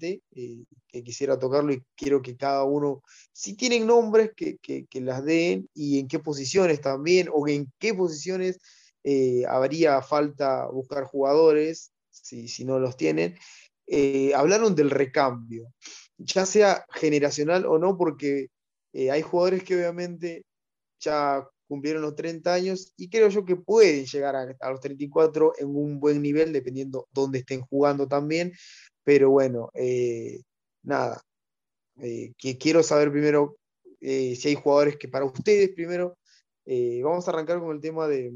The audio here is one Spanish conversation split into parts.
eh, que quisiera tocarlo y quiero que cada uno, si tienen nombres, que, las den y en qué posiciones también, o en qué posiciones eh, habría falta buscar jugadores, si, si no los tienen. hablaron del recambio, ya sea generacional o no, porque hay jugadores que obviamente ya cumplieron los 30 años y creo yo que pueden llegar a, los 34 en un buen nivel, dependiendo dónde estén jugando también. Pero bueno, eh, nada, eh, que quiero saber primero eh, si hay jugadores que para ustedes primero, vamos a arrancar con el tema de,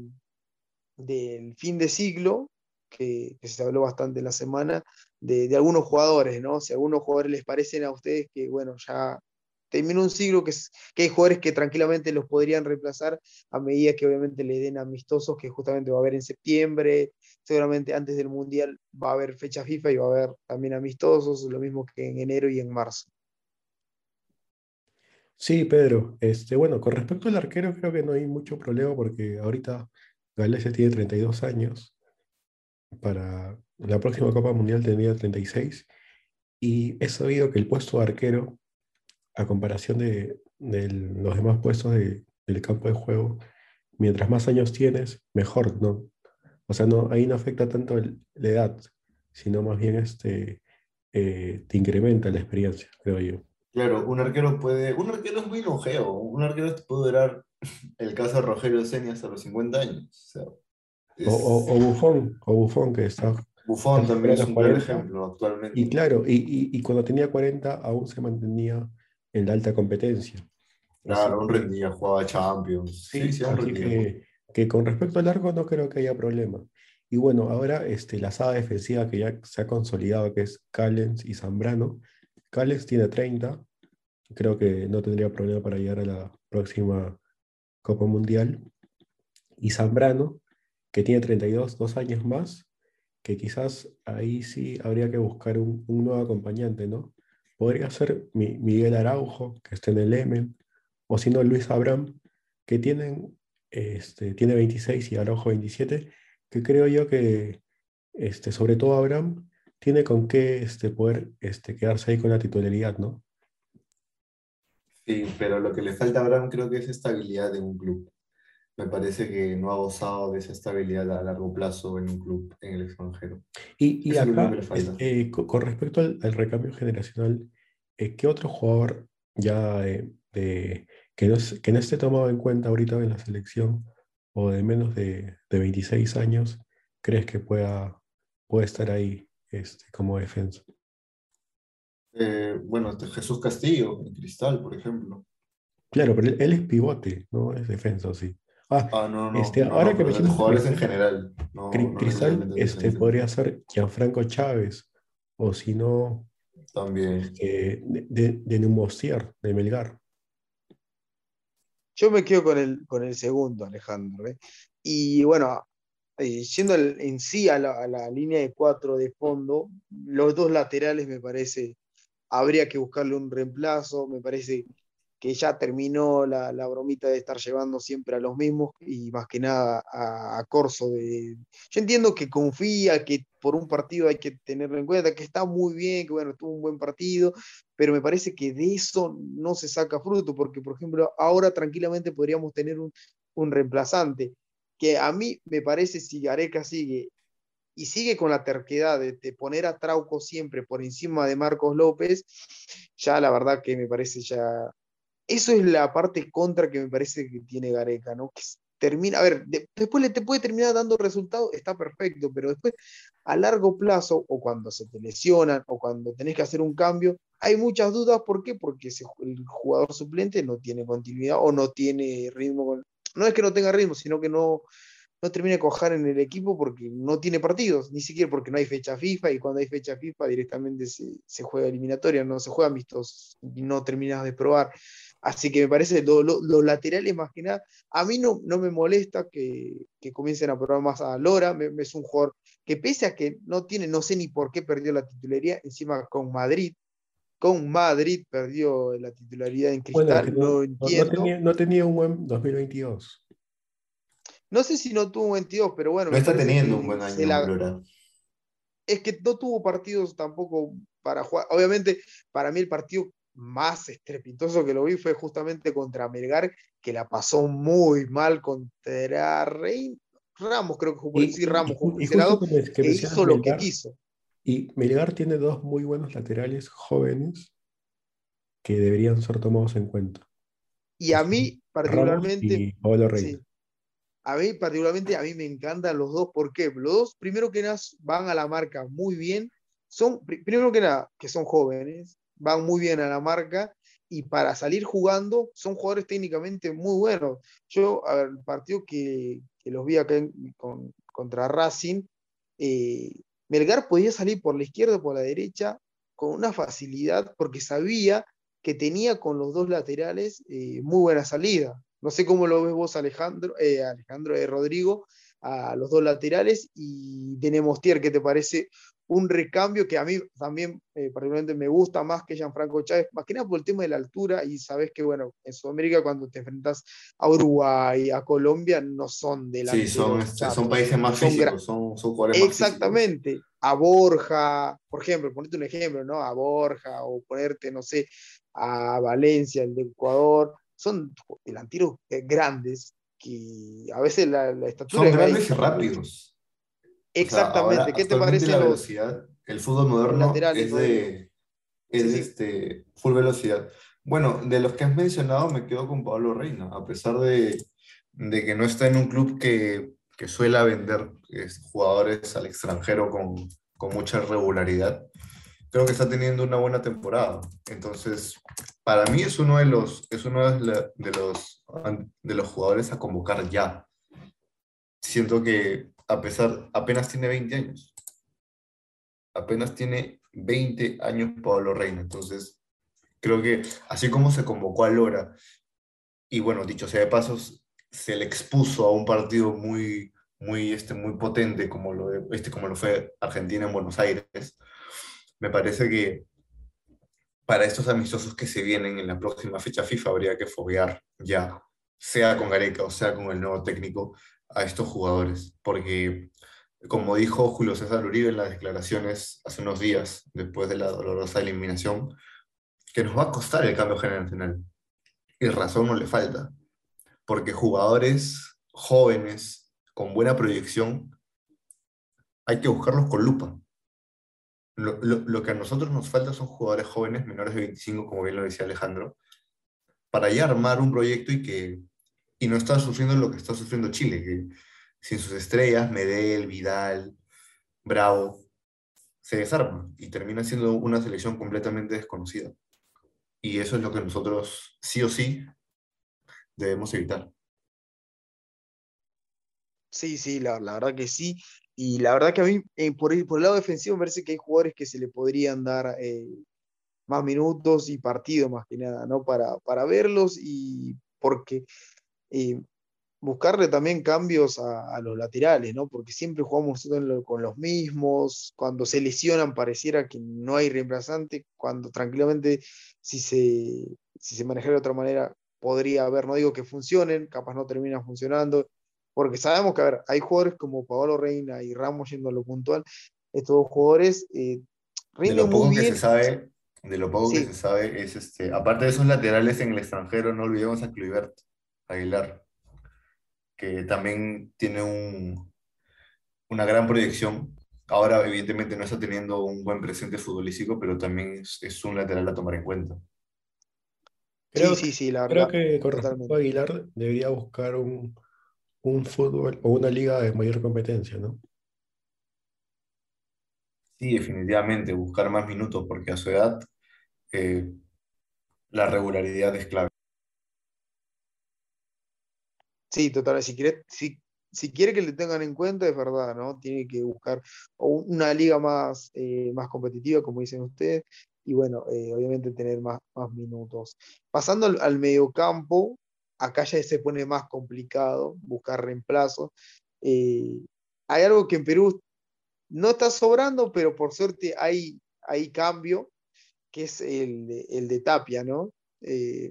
del fin de siglo, que, se habló bastante en la semana, de, algunos jugadores, ¿no? Si a algunos jugadores les parecen a ustedes que, bueno, ya terminó un siglo que, que hay jugadores que tranquilamente los podrían reemplazar a medida que obviamente le den amistosos que justamente va a haber en septiembre, seguramente antes del Mundial va a haber fecha FIFA y va a haber también amistosos, lo mismo que en enero y en marzo. Sí, Pedro. Este, bueno, con respecto al arquero creo que no hay mucho problema porque ahorita Gales tiene 32 años. Para la próxima Copa Mundial tendría 36. Y he sabido que el puesto de arquero a comparación de, los demás puestos del campo de juego, mientras más años tienes, mejor, ¿no? O sea, no, ahí no afecta tanto la edad, sino más bien este, eh, te incrementa la experiencia, creo yo. Claro, un arquero puede, un arquero es muy longevo, un arquero puede durar, el caso de Rogelio Seni hasta los 50 años. O, o, Bufón, o Bufón que está Bufón también es un buen ejemplo actualmente. Y claro, y, y, cuando tenía 40 aún se mantenía en la alta competencia. Claro, un rendía, jugaba Champions. Sí, sí, así que, que, con respecto al largo no creo que haya problema. Y bueno, ahora este, la saga defensiva que ya se ha consolidado, que es Callens y Zambrano. Callens tiene 30, creo que no tendría problema para llegar a la próxima Copa Mundial. Y Zambrano, que tiene 32, dos años más, que quizás ahí sí habría que buscar un, nuevo acompañante, ¿no? podría ser Miguel Araujo, que está en el Emen, o si no Luis Abraham, que tienen, este, tiene 26 y Araujo 27, que creo yo que, este, sobre todo Abraham, tiene con qué este, poder este, quedarse ahí con la titularidad, ¿no? Sí, pero lo que le falta a Abraham creo que es estabilidad en un club. Me parece que no ha gozado de esa estabilidad a largo plazo en un club en el extranjero. Y, y acá, eh, con respecto al, recambio generacional, eh, ¿qué otro jugador ya de, que, no, que no esté tomado en cuenta ahorita en la selección o de menos de, de 26 años crees que pueda, puede estar ahí este, como defensa? Eh, bueno, Jesús Castillo, en Cristal, por ejemplo. Claro, pero él, es pivote, no es defensa, sí. Ah, ah no, no, este, ahora que me jugadores en general. Cristal este, podría ser Gianfranco Chávez, o si no, también. Este, de, de, de de Melgar. Yo me quedo con el, con el segundo, Alejandro. ¿eh? Y bueno, eh, yendo en sí a la, a la, línea de cuatro de fondo, los dos laterales me parece, habría que buscarle un reemplazo, me parece que ya terminó la, bromita de estar llevando siempre a los mismos y más que nada a, Corso. De... Yo entiendo que confía, que por un partido hay que tenerlo en cuenta, que está muy bien, que bueno, tuvo un buen partido, pero me parece que de eso no se saca fruto, porque por ejemplo ahora tranquilamente podríamos tener un, reemplazante, que a mí me parece si Gareca sigue y sigue con la terquedad de, poner a Trauco siempre por encima de Marcos López, ya la verdad que me parece ya eso es la parte contra que me parece que tiene Gareca, ¿no? Que termina, a ver, después le te puede terminar dando resultados, está perfecto, pero después a largo plazo, o cuando se te lesionan, o cuando tenés que hacer un cambio, hay muchas dudas. ¿Por qué? Porque el jugador suplente no tiene continuidad o no tiene ritmo. no es que no tenga ritmo, sino que no, no termina de cojar en el equipo porque no tiene partidos, ni siquiera porque no hay fecha FIFA y cuando hay fecha FIFA directamente se, se juega eliminatoria, no se juega amistos y no terminas de probar. Así que me parece los laterales más que nada, a mí no, no me molesta que, que comiencen a probar más a Lora, me, es un jugador que pese a que no tiene, no sé ni por qué perdió la titularidad, encima con Madrid, con Madrid perdió la titularidad en Cristal, no, tenía, no, tenía, un buen 2022. No sé si no tuvo un 22, pero bueno. No está teniendo un buen año, Lora. es que no tuvo partidos tampoco para jugar. Obviamente, para mí el partido más estrepitoso que lo vi fue justamente contra Melgar, que la pasó muy mal contra Rey. Ramos, creo que jugó, Y- sí, Ramos, y- jugó que, hizo lo que Melgar, quiso. Y Melgar tiene dos muy buenos laterales jóvenes que deberían ser tomados en cuenta. Y a mí, Ramos particularmente, y sí, a mí, particularmente, a mí me encantan los dos. ¿Por qué? Los dos, primero que nada, van a la marca muy bien. Son, pri- primero que nada, que son jóvenes, van muy bien a la marca y para salir jugando son jugadores técnicamente muy buenos. Yo, a ver, el partido que, que los vi acá en- con- contra Racing, eh, Melgar podía salir por la izquierda o por la derecha con una facilidad porque sabía que tenía con los dos laterales eh, muy buena salida. No sé cómo lo ves vos, Alejandro, eh, Alejandro de Rodrigo, a los dos laterales y de Nemostier, ¿qué te parece? Un recambio que a mí también eh, particularmente me gusta más que Gianfranco Chávez, más que nada por el tema de la altura y sabes que, bueno, en Sudamérica cuando te enfrentas a Uruguay, a Colombia, no son Sí, delanteros. son, este, son países más son físicos, son, son jugadores más físicos. Exactamente. A Borja, por ejemplo, ponerte un ejemplo, ¿no? A Borja o ponerte, no sé, a Valencia, el de Ecuador. Son delanteros eh, grandes que a veces la, la estatura Son es grandes y ahí. Rápidos. O sea, Exactamente. ahora, ¿Qué te parece la los velocidad, el fútbol moderno laterales, es de, es Sí, sí. este, full velocidad. Bueno, de los que has mencionado me quedo con Pablo Reina, a pesar de, de que no está en un club que, que suele vender es, jugadores al extranjero con, con mucha regularidad. Creo que está teniendo una buena temporada. Entonces, para mí es uno de los, es uno de, la- de los, de los jugadores a convocar ya. Siento que a pesar, apenas tiene 20 años. Apenas tiene 20 años Pablo Reina. Entonces, creo que así como se convocó a Lora, y bueno, dicho sea de pasos, se le expuso a un partido muy, muy, este, muy potente como lo, este, como lo fue Argentina en Buenos Aires, me parece que para estos amistosos que se vienen en la próxima fecha FIFA habría que foguear ya, sea con Gareca o sea con el nuevo técnico, a estos jugadores, porque como dijo Julio César Uribe en las declaraciones hace unos días, después de la dolorosa eliminación, que nos va a costar el cambio generacional. Y razón no le falta, porque jugadores jóvenes con buena proyección hay que buscarlos con lupa. Lo, lo- lo que a nosotros nos falta son jugadores jóvenes menores de 25, como bien lo decía Alejandro, para ya armar un proyecto y que y no está sufriendo lo que está sufriendo Chile, que sin sus estrellas, Medel, Vidal, Bravo, se desarma y termina siendo una selección completamente desconocida. Y eso es lo que nosotros sí o sí debemos evitar. Sí, sí, la, la verdad que sí. Y la verdad que a mí, eh, por, el, por el lado defensivo, me parece que hay jugadores que se le podrían dar eh, más minutos y partido más que nada, ¿no? Para, para verlos y porque eh, buscarle también cambios a, a los laterales, ¿no? Porque siempre jugamos con los mismos, cuando se lesionan pareciera que no hay reemplazante, cuando tranquilamente si se, si se manejara de otra manera podría haber, no digo que funcionen, capaz no terminan funcionando, porque sabemos que, a ver, hay jugadores como Paolo Reina y Ramos yendo a lo puntual, estos dos jugadores eh, De rinden lo poco muy que bien. se sabe, de lo poco Sí. que se sabe es este, aparte de esos laterales en el extranjero, no olvidemos a Kluivert Aguilar, que también tiene un, una gran proyección. Ahora, evidentemente, no está teniendo un buen presente futbolístico, pero también es, es un lateral a tomar en cuenta. Creo, sí, sí, sí, la creo verdad. que con respecto totalmente. a Aguilar debería buscar un, un fútbol o una liga de mayor competencia, ¿no? Sí, definitivamente, buscar más minutos, porque a su edad eh, la regularidad es clave. Sí, total. Si quiere, si, si quiere que le tengan en cuenta, es verdad, ¿no? Tiene que buscar una liga más, eh, más competitiva, como dicen ustedes, y bueno, eh, obviamente tener más, más minutos. Pasando al, mediocampo, acá ya se pone más complicado buscar reemplazos. Eh, hay algo que en Perú no está sobrando, pero por suerte hay, hay cambio, que es el, el de Tapia, ¿no?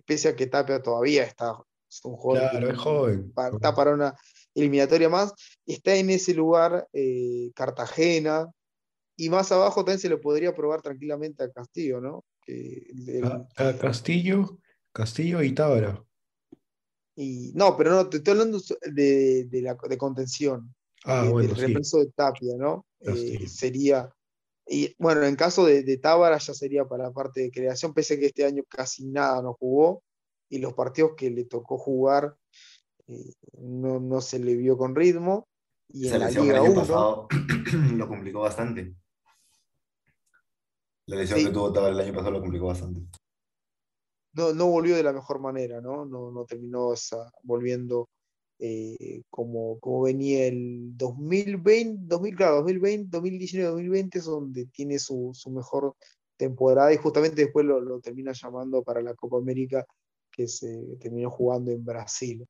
Pese a que Tapia todavía está, es un jugador que Claro, es joven. está para una eliminatoria más, está en ese lugar eh, Cartagena, y más abajo también se lo podría probar tranquilamente a Castillo, ¿no? a, Castillo, Castillo y Tábara. Y, no, pero no, te estoy hablando de, la, de contención. Ah, bueno, del reemplazo de Tapia, ¿no? Eh, sería. Y bueno, en caso de, de Tábara ya sería para la parte de creación, pese a que este año casi nada no jugó y los partidos que le tocó jugar eh, no, no, se le vio con ritmo. Y en la Liga 1 lo complicó bastante. La lesión que tuvo el año pasado lo complicó bastante no, no volvió de la mejor manera, ¿no? No, no terminó volviendo eh, como, como venía el 2020, 2000, claro, 2020, 2019, 2020 es donde tiene su, mejor temporada y justamente después lo, termina llamando para la Copa América que se terminó jugando en Brasil.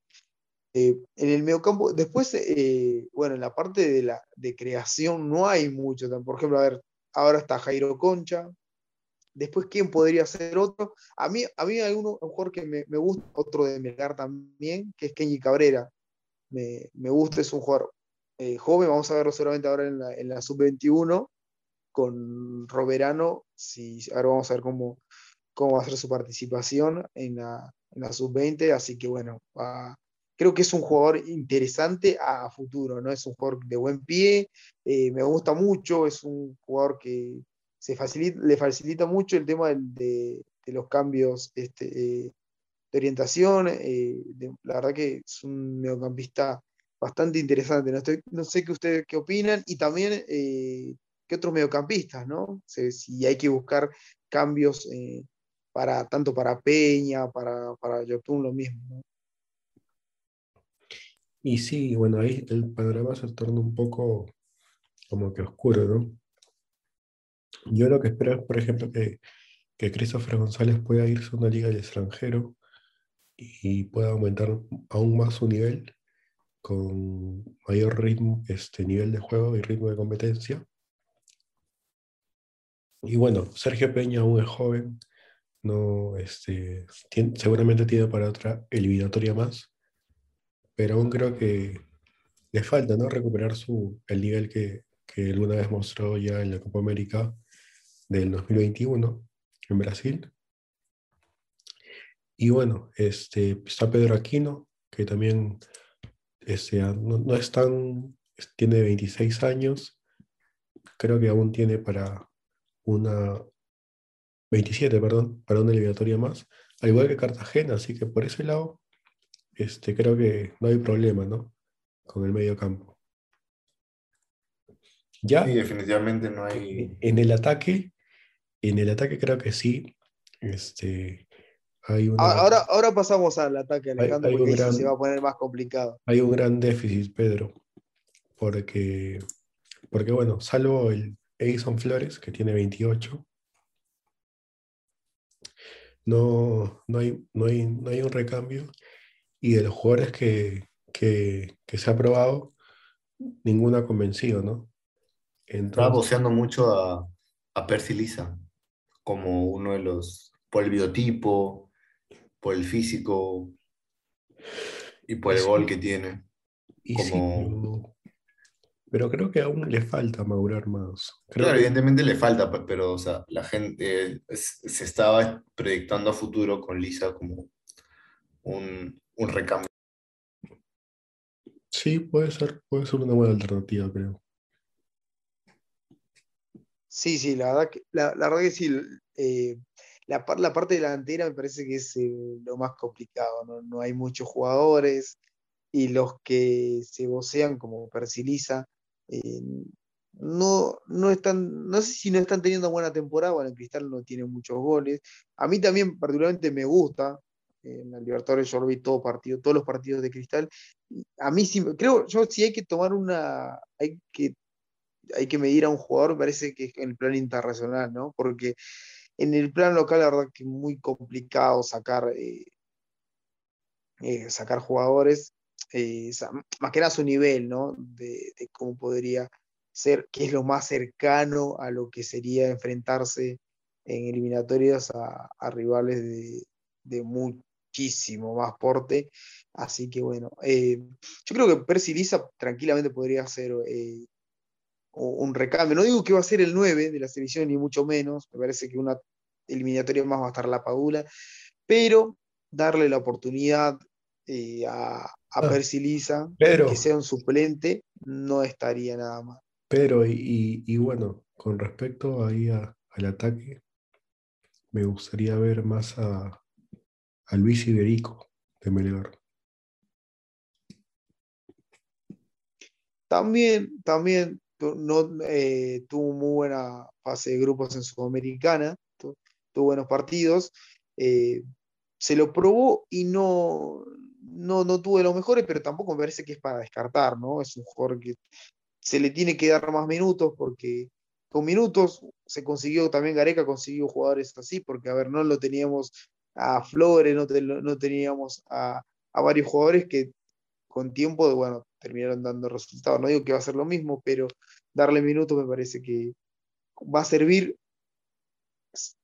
Eh, en el mediocampo, después, eh, bueno, en la parte de, la, de creación no hay mucho. Por ejemplo, a ver, ahora está Jairo Concha, Después, ¿quién podría ser otro? A mí, a mí hay uno, un jugador que me, gusta, otro de Melgar también, que es Kenny Cabrera. Me, gusta, es un jugador eh, joven, vamos a verlo seguramente ahora en la, en la sub-21 con Roberano. Si, ahora vamos a ver cómo, cómo va a ser su participación en la, la sub-20. Así que bueno, creo que es un jugador interesante a, futuro, ¿no? Es un jugador de buen pie, eh, me gusta mucho, es un jugador que, se facilita, le facilita mucho el tema de, los cambios este, eh, de orientación. Eh, la verdad que es un mediocampista bastante interesante. No, sé qué ustedes qué opinan y también qué otros mediocampistas, ¿no? si hay que buscar cambios para, tanto para Peña, para, para Yotun, lo mismo. Y sí, bueno, ahí el panorama se torna un poco como que oscuro, ¿no? Yo lo que espero es, por ejemplo, que, que Christopher González pueda irse a una liga del extranjero y pueda aumentar aún más su nivel con mayor ritmo, este nivel de juego y ritmo de competencia. Y bueno, Sergio Peña aún es joven, no, este, seguramente tiene para otra eliminatoria más, pero aún creo que le falta ¿no? recuperar su, el nivel que, que alguna vez mostró ya en la Copa América del 2021 en Brasil. Y bueno, este, está Pedro Aquino, que también este, no, es tan, tiene 26 años, creo que aún tiene para una, 27, perdón, para una eliminatoria más, al igual que Cartagena, así que por ese lado, este, creo que no hay problema, ¿no? Con el medio campo. Ya. Sí, definitivamente no hay. En el ataque, en el ataque creo que sí. Este, hay ahora, ahora pasamos al ataque, Alejandro, porque se va a poner más complicado. Hay un gran déficit, Pedro, porque, porque bueno, salvo el Edison Flores, que tiene 28, no, no, hay, no, hay, no hay un recambio. Y de los jugadores que, que, que se ha probado, ninguno ha convencido, ¿no? Estaba boceando mucho a, a Percy Lisa como uno de los, por el biotipo, por el físico y por el gol que tiene. Pero, creo que aún le falta madurar más. claro, evidentemente le falta, pero la gente se estaba proyectando a futuro con Lisa como un, un recambio. Sí, puede ser, puede ser una buena alternativa, creo. Sí, sí, la verdad que, la, verdad que sí. Eh, la, la, parte delantera me parece que es eh, lo más complicado, ¿no? hay muchos jugadores y los que se vocean como Persiliza no, no están, no sé si no están teniendo buena temporada, bueno, Cristal no tiene muchos goles. A mí también particularmente me gusta, en la Libertadores yo lo vi todo partido, todos los partidos de Cristal. A mí sí, creo, yo sí hay que tomar una, hay que hay que medir a un jugador, me parece que es en el plan internacional, ¿no? Porque en el plan local, la verdad que es muy complicado sacar, eh, eh, sacar jugadores, eh, más que nada su nivel, ¿no? De, cómo podría ser, que es lo más cercano a lo que sería enfrentarse en eliminatorias a, rivales de, muchísimo más porte. Así que bueno, yo creo que Percy tranquilamente podría ser un recambio. No digo que va a ser el 9 de la selección, ni mucho menos. Me parece que una eliminatoria más va a estar la Padula, pero darle la oportunidad eh, a, a Ah, Percy Pedro, que sea un suplente, no estaría nada mal. Pedro, y, y- y bueno, con respecto ahí a- al ataque, me gustaría ver más a, a Luis Iberico de Melgar. También, también no, eh, tuvo muy buena fase de grupos en Sudamericana, tu- tuvo buenos partidos. eh, se lo probó y no, no, no tuvo de los mejores, pero tampoco me parece que es para descartar, ¿no? Es un jugador que se le tiene que dar más minutos porque con minutos se consiguió, también Gareca consiguió jugadores así, porque a ver, no lo teníamos a Flores, no teníamos a, a varios jugadores que con tiempo, bueno, terminaron dando resultados. No digo que va a ser lo mismo, pero darle minutos me parece que va a servir.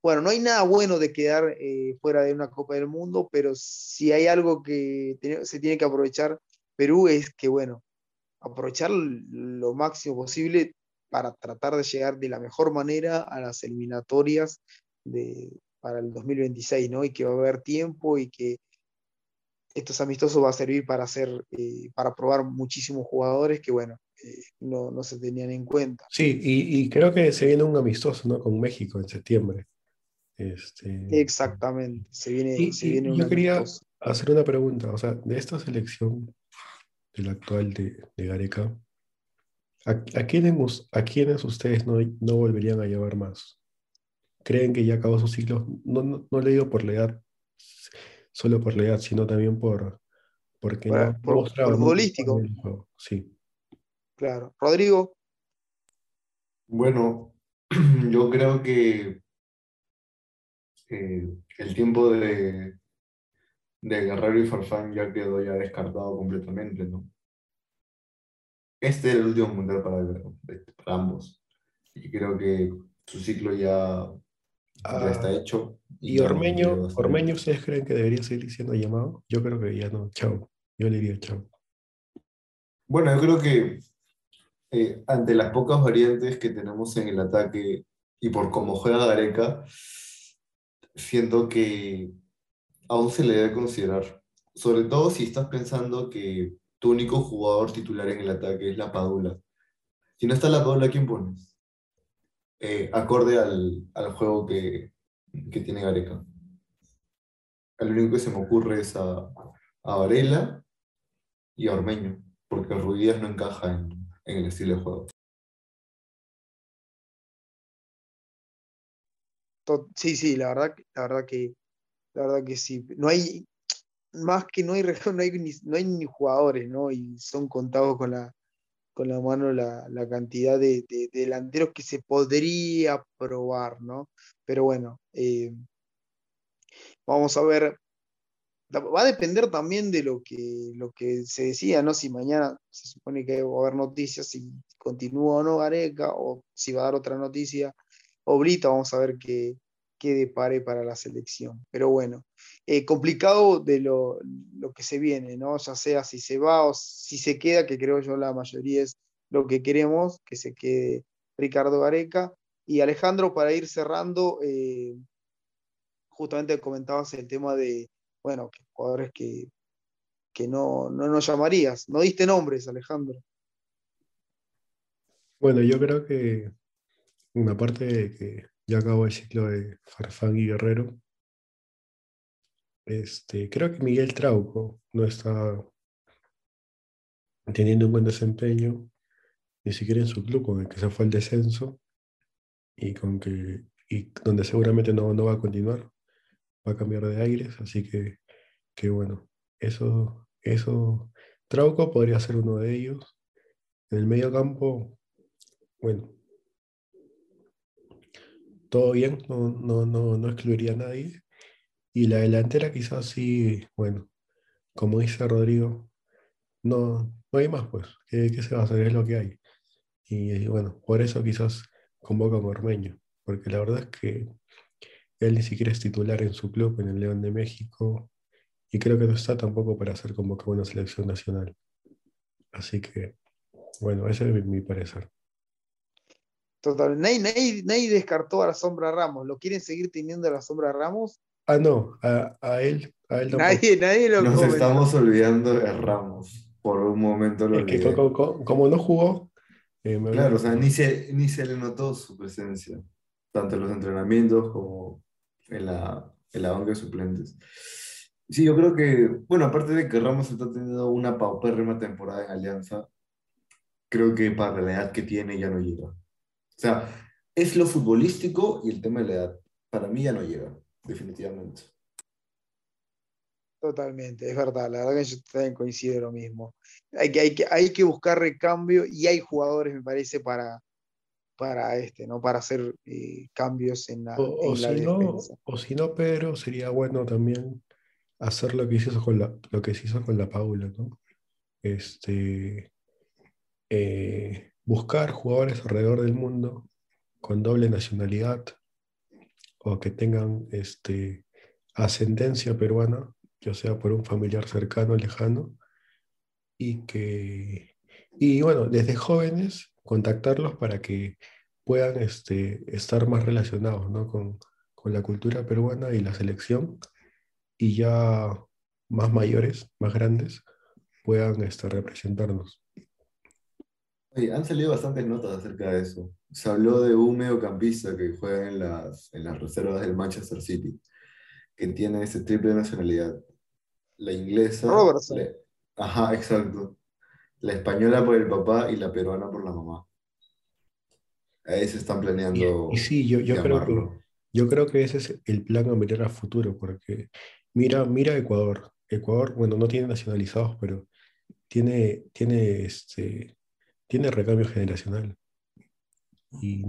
Bueno, no hay nada bueno de quedar eh, fuera de una Copa del Mundo, pero si hay algo que se tiene que aprovechar Perú es que, bueno, aprovechar lo máximo posible para tratar de llegar de la mejor manera a las eliminatorias de, para el 2026, ¿no? Y que va a haber tiempo y que estos amistosos va a servir para hacer, eh, para probar muchísimos jugadores que, bueno, no, no se tenían en cuenta. Sí, y, y creo que se viene un amistoso, ¿no? Con México en septiembre. Este, Exactamente, se viene, y, se y viene un yo quería amistoso. hacer una pregunta, o sea, de esta selección, del actual de, de Gareca, ¿a, a quiénes, a quiénes ustedes no, no volverían a llevar más? ¿Creen que ya acabó su ciclo? No, no, no le digo por la edad, solo por la edad, sino también por porque Por- no, por- por futbolístico. Sí. Claro. Rodrigo, Bueno, yo creo que eh, el tiempo de, de Guerrero y Farfán ya quedó ya descartado completamente, ¿no? Este era el último mundial para, para ambos. Y creo que su ciclo ya, ya está Ah, hecho. ¿Y Ormeño, Ormeño ustedes creen que debería seguir siendo llamado? Yo creo que ya no, chao. Yo le diría chao. Bueno, yo creo que eh, ante las pocas variantes que tenemos en el ataque y por cómo juega Gareca, siento que aún se le debe considerar. Sobre todo si estás pensando que tu único jugador titular en el ataque es la Padula. Si no está la Padula, ¿quién pones? Eh, acorde al, al juego que, que tiene Gareca. El único que se me ocurre es a, a Varela y a Ormeño, porque Ruidías no encaja en, en el estilo de juego. sí, sí, la verdad, la verdad que, la verdad que sí. No hay, más que no hay, no hay, ni, no hay ni jugadores, ¿no? Y son contados con la, con la mano la, la cantidad de delanteros que se podría probar, ¿no? Pero bueno, eh, vamos a ver. Va a depender también de lo que, lo que se decía, ¿no? Si mañana se supone que va a haber noticias, si continúa o no Gareca, o si va a dar otra noticia Oblita, vamos a ver qué, qué depare para la selección. Pero bueno, eh, complicado de lo, lo que se viene, ¿no? Ya sea si se va o si se queda, que creo yo la mayoría es lo que queremos, que se quede Ricardo Gareca. Y Alejandro, para ir cerrando, eh, justamente comentabas el tema de, bueno, jugadores que, que no, no nos llamarías. No diste nombres, Alejandro. Bueno, yo creo que una parte de que ya acabó el ciclo de Farfán y Guerrero, este, creo que Miguel Trauco no está teniendo un buen desempeño, ni siquiera en su club, con el que se fue al descenso, y con que, y donde seguramente no, no va a continuar, va a cambiar de aires, así que, que bueno, eso, eso, Trauco podría ser uno de ellos. En el medio campo, bueno, todo bien, no, no, no, no excluiría a nadie. Y la delantera quizás sí, bueno, como dice Rodrigo, no, no hay más pues, ¿qué, qué se va a hacer? Es lo que hay. Y eh, bueno, por eso quizás convoca a Ormeño, porque la verdad es que él ni siquiera es titular en su club, en el León de México, y creo que no está tampoco para ser convocado a una selección nacional. Así que, bueno, ese es mi, mi parecer. Total. Nadie, nadie, descartó a la sombra Ramos. ¿Lo quieren seguir teniendo a la sombra Ramos? Ah, no, a, a él, a él Nadie, nadie lo Nos estamos olvidando de Ramos. Por un momento lo es que como, no jugó. Eh, claro, o sea, ni se, ni se le notó su presencia, tanto en los entrenamientos como en la, en la banca de suplentes. Sí, yo creo que, bueno, aparte de que Ramos está teniendo una paupérrima temporada en Alianza, creo que para la edad que tiene ya no llega. O sea, es lo futbolístico y el tema de la edad. Para mí ya no llega, definitivamente. Totalmente, es verdad, la verdad que yo también coincido lo mismo. Hay que, hay que, hay que buscar recambio y hay jugadores, me parece, para, para este, ¿no? Para hacer eh, cambios en la, o, si No, o si no, Pedro, sería bueno también hacer lo que hizo con la, lo que se hizo con la Paula, ¿no? Este, eh, buscar jugadores alrededor del mundo con doble nacionalidad o que tengan este, ascendencia peruana, ya sea por un familiar cercano o lejano, y que, y bueno, desde jóvenes contactarlos para que puedan este, estar más relacionados ¿no? con, con la cultura peruana y la selección y ya más mayores, más grandes, puedan este, representarnos. han salido bastantes notas acerca de eso. Se habló de un mediocampista que juega en las, en las reservas del Manchester City, que tiene ese triple nacionalidad. La inglesa. ajá, exacto. La española por el papá y la peruana por la mamá. Ahí se están planeando. Y, sí, yo, yo creo que, yo creo que ese es el plan a mirar a futuro, porque Mira, mira Ecuador. Ecuador, bueno, no tiene nacionalizados, pero tiene, tiene, este, tiene recambio generacional.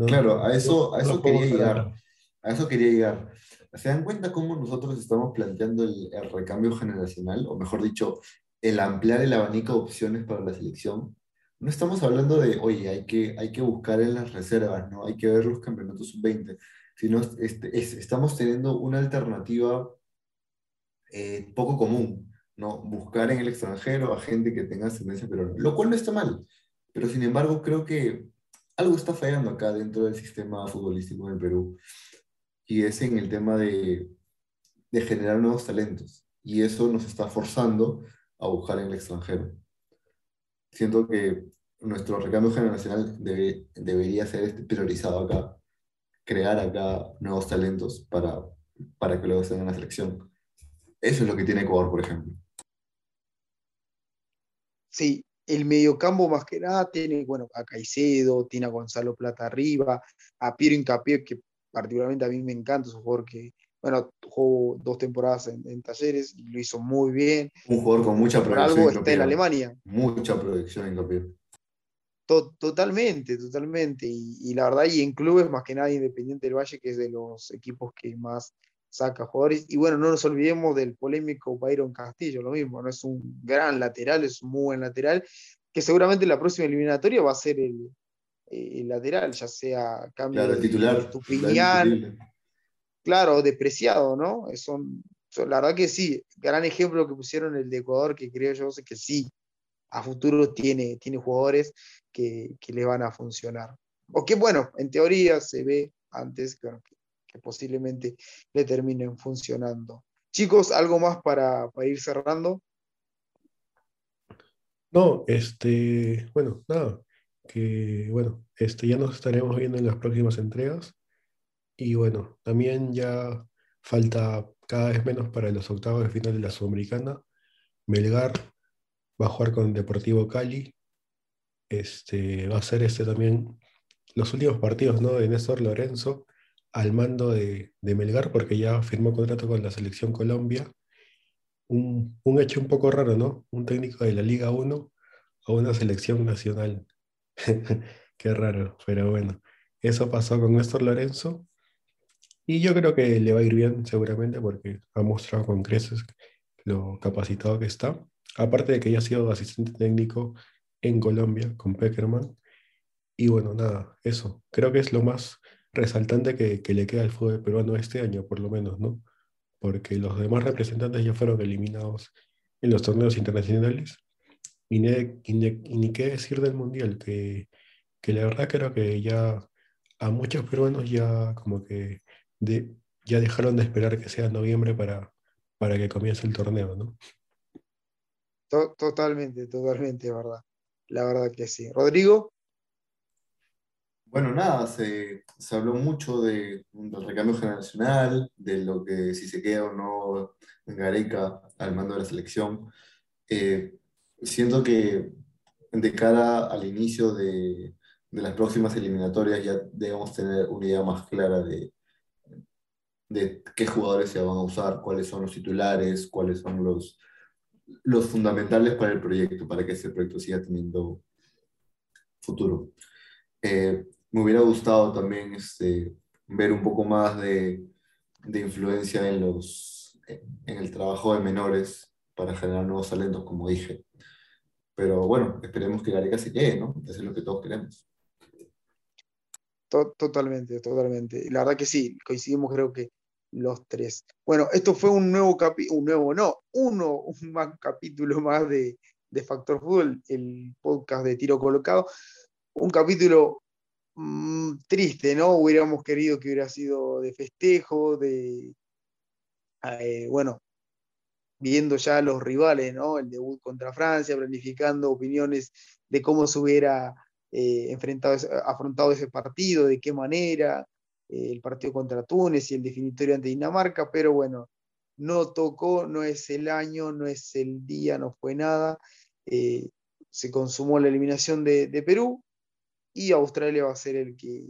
claro, a eso, a eso quería llegar. A eso quería llegar. ¿Se dan cuenta cómo nosotros estamos planteando el, recambio generacional? O mejor dicho, el ampliar el abanico de opciones para la selección. No estamos hablando de, oye, hay que, hay que buscar en las reservas, ¿no? Hay que ver los campeonatos sub-20, sino este, estamos teniendo una alternativa eh, poco común, ¿no? Buscar en el extranjero a gente que tenga ascendencia peruana, lo cual no está mal, pero sin embargo creo que algo está fallando acá dentro del sistema futbolístico en el Perú, y es en el tema de, de generar nuevos talentos, y eso nos está forzando a buscar en el extranjero. Siento que nuestro recambio generacional debe, debería ser este priorizado acá, crear acá nuevos talentos para, para que luego estén en la selección. Eso es lo que tiene Ecuador, por ejemplo. Sí, el mediocampo más que nada tiene, bueno, a Caicedo, tiene a Gonzalo Plata arriba, a Piero Incapié, que particularmente a mí me encanta, su jugador que, bueno, jugó dos temporadas en, Talleres y lo hizo muy bien. Un jugador con mucha proyección. algo está en Alemania. Mucha proyección en Incapié. totalmente, totalmente. Y, y, la verdad, y en clubes más que nada Independiente del Valle, que es de los equipos que más saca jugadores. Y bueno, no nos olvidemos del polémico Byron Castillo, lo mismo, no es un gran lateral, es un muy buen lateral, que seguramente la próxima eliminatoria va a ser el, lateral, ya sea cambio claro, titular, de claro, depreciado, ¿no? Son, la verdad que sí, gran ejemplo que pusieron el de Ecuador, que creo yo que sí, a futuro tiene, tiene jugadores que, que le van a funcionar. O que bueno, en teoría se ve antes que que posiblemente le terminen funcionando. Chicos, ¿algo más para, ir cerrando? No, este, bueno, nada, que bueno, este, ya nos estaremos viendo en las próximas entregas y bueno, también ya falta cada vez menos para los octavos de final de la Sudamericana. Melgar va a jugar con Deportivo Cali. Este, va a ser este también los últimos partidos ¿no? de Néstor Lorenzo al mando de, Melgar porque ya firmó contrato con la selección Colombia. Un, hecho un poco raro, ¿no? Un técnico de la Liga 1 a una selección nacional. Qué raro, pero bueno, eso pasó con Néstor Lorenzo. Y yo creo que le va a ir bien seguramente porque ha mostrado con creces lo capacitado que está. Aparte de que ya ha sido asistente técnico en Colombia con Peckerman. Y bueno, nada, eso. Creo que es lo más resaltante que, le queda al fútbol peruano este año, por lo menos, ¿no? Porque los demás representantes ya fueron eliminados en los torneos internacionales. Y, ni qué decir del Mundial, que, que la verdad creo que ya a muchos peruanos ya como que de, ya dejaron de esperar que sea noviembre para, para que comience el torneo, ¿no? totalmente, totalmente, verdad. La verdad que sí. Rodrigo. Bueno, nada, se, habló mucho de, del recambio generacional, de lo que si se queda o no Gareca al mando de la selección. Eh, siento que de cara al inicio de, de, las próximas eliminatorias ya debemos tener una idea más clara de, de qué jugadores se van a usar, cuáles son los titulares, cuáles son los, los fundamentales para el proyecto, para que ese proyecto siga teniendo futuro. Eh, me hubiera gustado también este, ver un poco más de, de influencia en, los, en el trabajo de menores para generar nuevos talentos, como dije. Pero bueno, esperemos que Gareca se quede, ¿no? Eso es lo que todos queremos. Totalmente, totalmente. La verdad que sí, coincidimos creo que los tres. Bueno, esto fue un nuevo capítulo, un nuevo, no, uno, un más capítulo más de, de Factor Fútbol, el podcast de tiro colocado. Un capítulo mmm, triste, ¿no? Hubiéramos querido que hubiera sido de festejo, de, eh, bueno, viendo ya los rivales, ¿no? El debut contra Francia, planificando opiniones de cómo se hubiera eh, enfrentado, afrontado ese partido, de qué manera, el partido contra Túnez y el definitorio ante Dinamarca, pero bueno, no tocó, no es el año, no es el día, no fue nada. Eh, se consumó la eliminación de, Perú y Australia va a ser el que,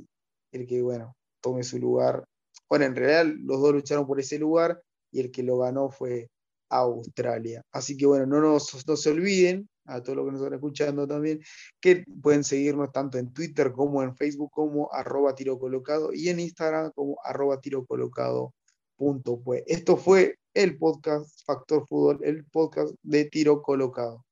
el que, bueno, tome su lugar. Bueno, en realidad los dos lucharon por ese lugar y el que lo ganó fue Australia. Así que bueno, no, nos, no se olviden a todos los que nos están escuchando también, que pueden seguirnos tanto en Twitter como en Facebook como arroba tiro colocado y en Instagram como arroba tiro colocado. Punto, pues. Esto fue el podcast Factor Fútbol, el podcast de tiro colocado.